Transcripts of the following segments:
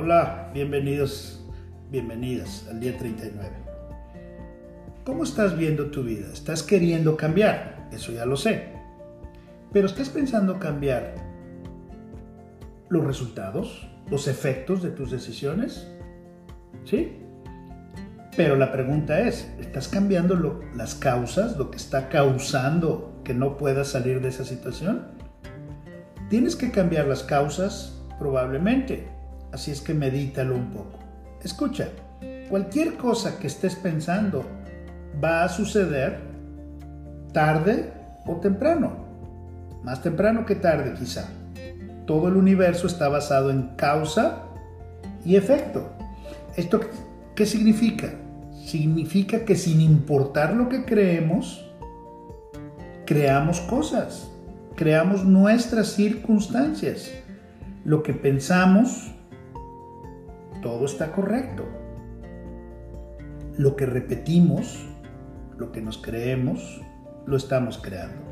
Hola, bienvenidos, bienvenidas al día 39. ¿Cómo estás viendo tu vida? ¿Estás queriendo cambiar? Eso ya lo sé. Pero ¿estás pensando cambiar los resultados, los efectos de tus decisiones? ¿Sí? Pero la pregunta es, ¿estás cambiando las causas, lo que está causando que no puedas salir de esa situación? Tienes que cambiar las causas probablemente, así es que medítalo un poco. Escucha, cualquier cosa que estés pensando va a suceder tarde o temprano. Más temprano que tarde quizá. Todo el universo está basado en causa y efecto. ¿Esto qué significa? Significa que sin importar lo que creemos, creamos cosas, creamos nuestras circunstancias. Lo que pensamos, todo está correcto. Lo que repetimos, lo que nos creemos, lo estamos creando.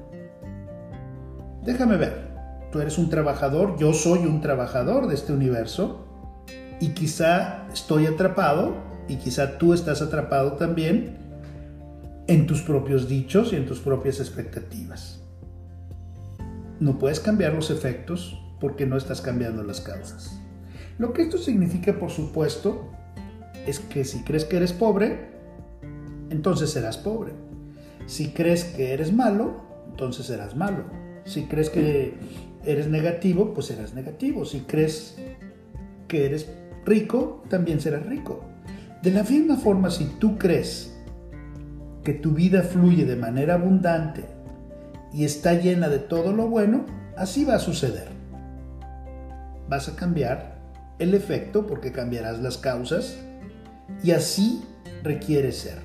Déjame ver, tú eres un trabajador, yo soy un trabajador de este universo y quizá estoy atrapado y quizá tú estás atrapado también en tus propios dichos y en tus propias expectativas. No puedes cambiar los efectos porque no estás cambiando las causas. Lo que esto significa, por supuesto, es que si crees que eres pobre, entonces serás pobre. Si crees que eres malo, entonces serás malo. Si crees que eres negativo, pues serás negativo. Si crees que eres rico, también serás rico. De la misma forma, si tú crees que tu vida fluye de manera abundante y está llena de todo lo bueno, así va a suceder. Vas a cambiar el efecto porque cambiarás las causas y así requiere ser.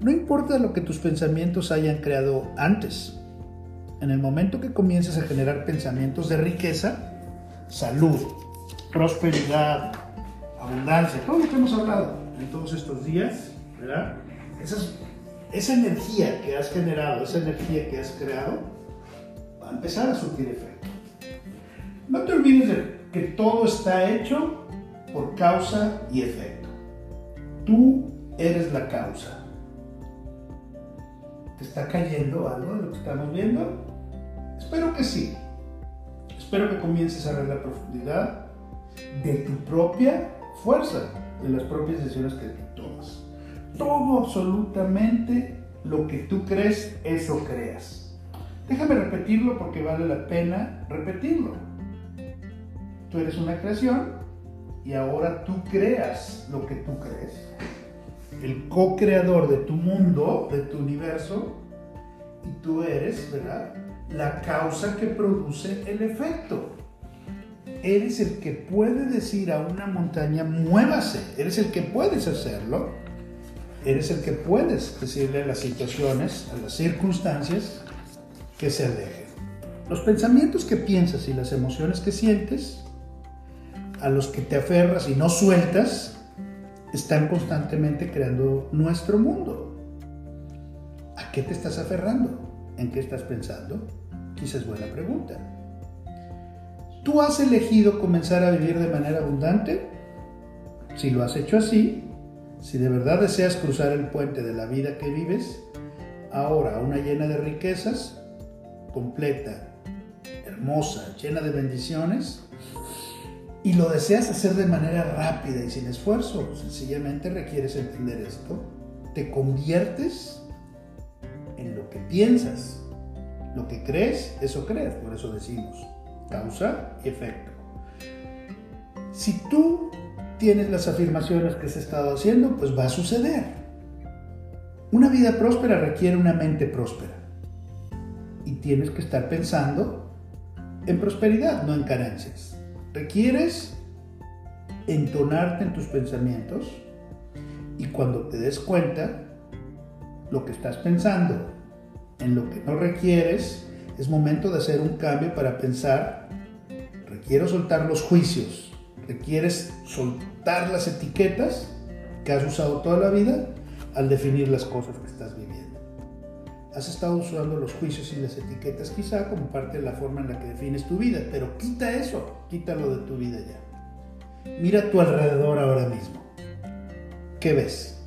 No importa lo que tus pensamientos hayan creado antes. En el momento que comiences a generar pensamientos de riqueza, salud, prosperidad, abundancia, todo lo que hemos hablado en todos estos días, ¿verdad? Esa, energía que has generado, esa energía que has creado, va a empezar a surtir efecto. No te olvides de que todo está hecho por causa y efecto. Tú eres la causa. ¿Te está cayendo algo de lo que estamos viendo? Espero que sí. Espero que comiences a ver la profundidad de tu propia fuerza, de las propias decisiones que tú tomas. Todo absolutamente lo que tú crees, eso creas. Déjame repetirlo porque vale la pena repetirlo. Tú eres una creación y ahora tú creas lo que tú crees. El co-creador de tu mundo, de tu universo, y tú eres, ¿verdad? La causa que produce el efecto. Eres el que puede decir a una montaña, muévase. Eres el que puedes hacerlo. Eres el que puedes decirle a las situaciones, a las circunstancias, que se alejen. Los pensamientos que piensas y las emociones que sientes a los que te aferras y no sueltas, están constantemente creando nuestro mundo. ¿A qué te estás aferrando? ¿En qué estás pensando? Quizás es buena pregunta. ¿Tú has elegido comenzar a vivir de manera abundante? Si lo has hecho así, si de verdad deseas cruzar el puente de la vida que vives, ahora una llena de riquezas, completa, hermosa, llena de bendiciones, y lo deseas hacer de manera rápida y sin esfuerzo, sencillamente requieres entender esto, te conviertes en lo que piensas. Lo que crees, eso crees, por eso decimos causa y efecto. Si tú tienes las afirmaciones que has estado haciendo, pues va a suceder. Una vida próspera requiere una mente próspera. Y tienes que estar pensando en prosperidad, no en carencias requieres entonarte en tus pensamientos y cuando te des cuenta lo que estás pensando en lo que no requieres, es momento de hacer un cambio para pensar, requiero soltar los juicios, requieres soltar las etiquetas que has usado toda la vida al definir las cosas que estás viviendo. Has estado usando los juicios y las etiquetas quizá como parte de la forma en la que defines tu vida, pero quita eso, quítalo de tu vida ya. Mira a tu alrededor ahora mismo. ¿Qué ves?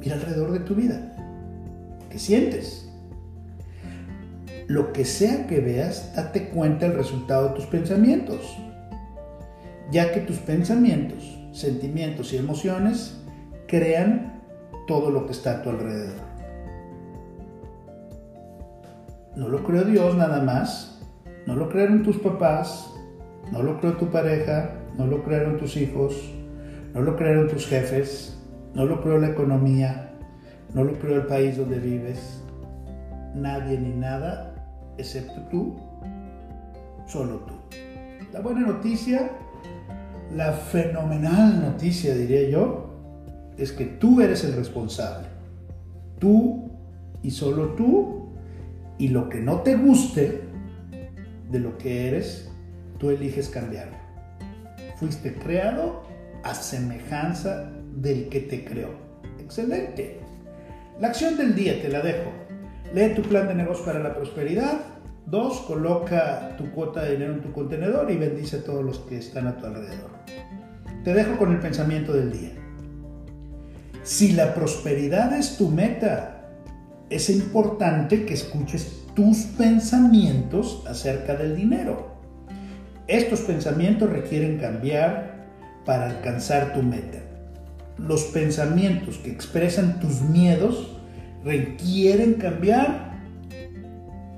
Mira alrededor de tu vida. ¿Qué sientes? Lo que sea que veas, date cuenta del resultado de tus pensamientos, ya que tus pensamientos, sentimientos y emociones crean todo lo que está a tu alrededor. No lo creó Dios nada más, no lo crearon tus papás, no lo creó tu pareja, no lo crearon tus hijos, no lo crearon tus jefes, no lo creó la economía, no lo creó el país donde vives, nadie ni nada, excepto tú, solo tú. La buena noticia, la fenomenal noticia diría yo, es que tú eres el responsable. Tú y solo tú. Y lo que no te guste de lo que eres, tú eliges cambiarlo. Fuiste creado a semejanza del que te creó. Excelente. La acción del día te la dejo. Lee tu plan de negocio para la prosperidad. Dos, coloca tu cuota de dinero en tu contenedor y bendice a todos los que están a tu alrededor. Te dejo con el pensamiento del día. Si la prosperidad es tu meta, es importante que escuches tus pensamientos acerca del dinero. Estos pensamientos requieren cambiar para alcanzar tu meta. Los pensamientos que expresan tus miedos requieren cambiar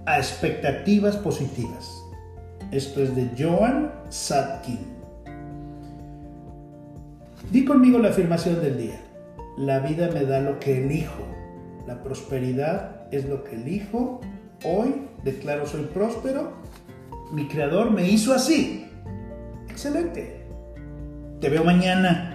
a expectativas positivas. Esto es de Joan Satkin. Di conmigo la afirmación del día. La vida me da lo que elijo. La prosperidad es lo que elijo. Hoy declaro soy próspero. Mi creador me hizo así. Excelente. Te veo mañana.